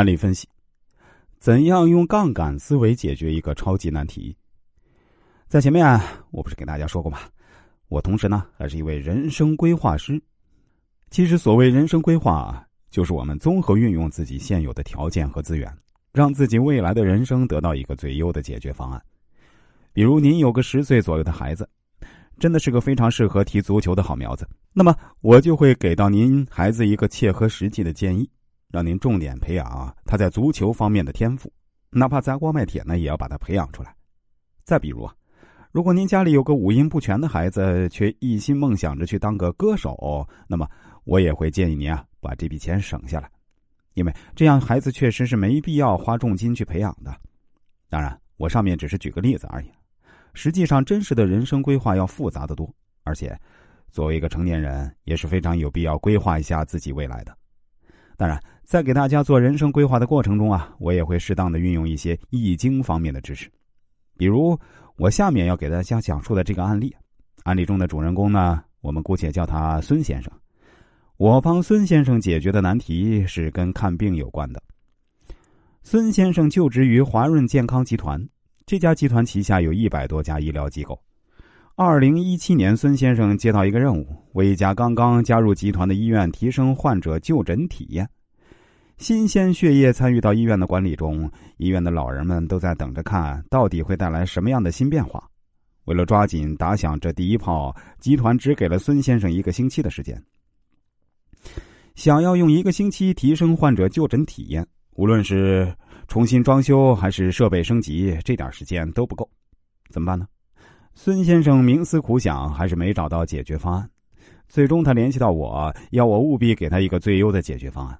案例分析：怎样用杠杆思维解决一个超级难题？在前面我不是给大家说过吗？我同时呢还是一位人生规划师。其实所谓人生规划，就是我们综合运用自己现有的条件和资源，让自己未来的人生得到一个最优的解决方案。比如您有个十岁左右的孩子，真的是个非常适合踢足球的好苗子，那么我就会给到您孩子一个切合实际的建议。让您重点培养他在足球方面的天赋，哪怕砸锅卖铁呢，也要把他培养出来。再比如啊，如果您家里有个五音不全的孩子，却一心梦想着去当个歌手，那么我也会建议您啊，把这笔钱省下来，因为这样孩子确实是没必要花重金去培养的。当然，我上面只是举个例子而已，实际上真实的人生规划要复杂的多，而且作为一个成年人，也是非常有必要规划一下自己未来的。当然，在给大家做人生规划的过程中啊，我也会适当的运用一些易经方面的知识，比如我下面要给大家讲述的这个案例，案例中的主人公呢，我们姑且叫他孙先生。我帮孙先生解决的难题是跟看病有关的。孙先生就职于华润健康集团，这家集团旗下有一百多家医疗机构。二零一七年，孙先生接到一个任务，为一家刚刚加入集团的医院提升患者就诊体验。新鲜血液参与到医院的管理中，医院的老人们都在等着看到底会带来什么样的新变化。为了抓紧打响这第一炮，集团只给了孙先生一个星期的时间。想要用一个星期提升患者就诊体验，无论是重新装修还是设备升级，这点时间都不够，怎么办呢？孙先生冥思苦想，还是没找到解决方案。最终，他联系到我，要我务必给他一个最优的解决方案。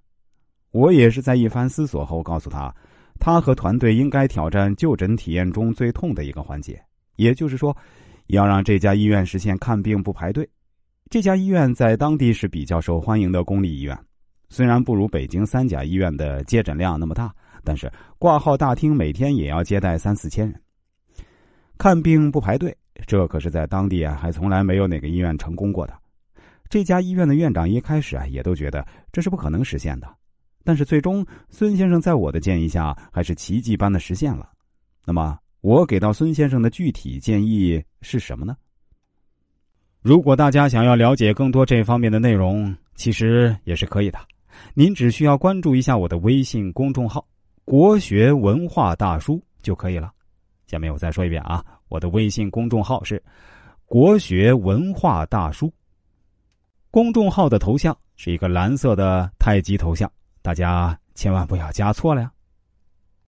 我也是在一番思索后告诉他，他和团队应该挑战就诊体验中最痛的一个环节，也就是说，要让这家医院实现看病不排队。这家医院在当地是比较受欢迎的公立医院，虽然不如北京三甲医院的接诊量那么大，但是挂号大厅每天也要接待三四千人。看病不排队。这可是在当地啊，还从来没有哪个医院成功过的。这家医院的院长一开始啊，也都觉得这是不可能实现的。但是最终，孙先生在我的建议下，还是奇迹般的实现了。那么，我给到孙先生的具体建议是什么呢？如果大家想要了解更多这方面的内容，其实也是可以的。您只需要关注一下我的微信公众号“国学文化大叔”就可以了。下面我再说一遍啊。我的微信公众号是“国学文化大叔”，公众号的头像是一个蓝色的太极头像，大家千万不要加错了呀。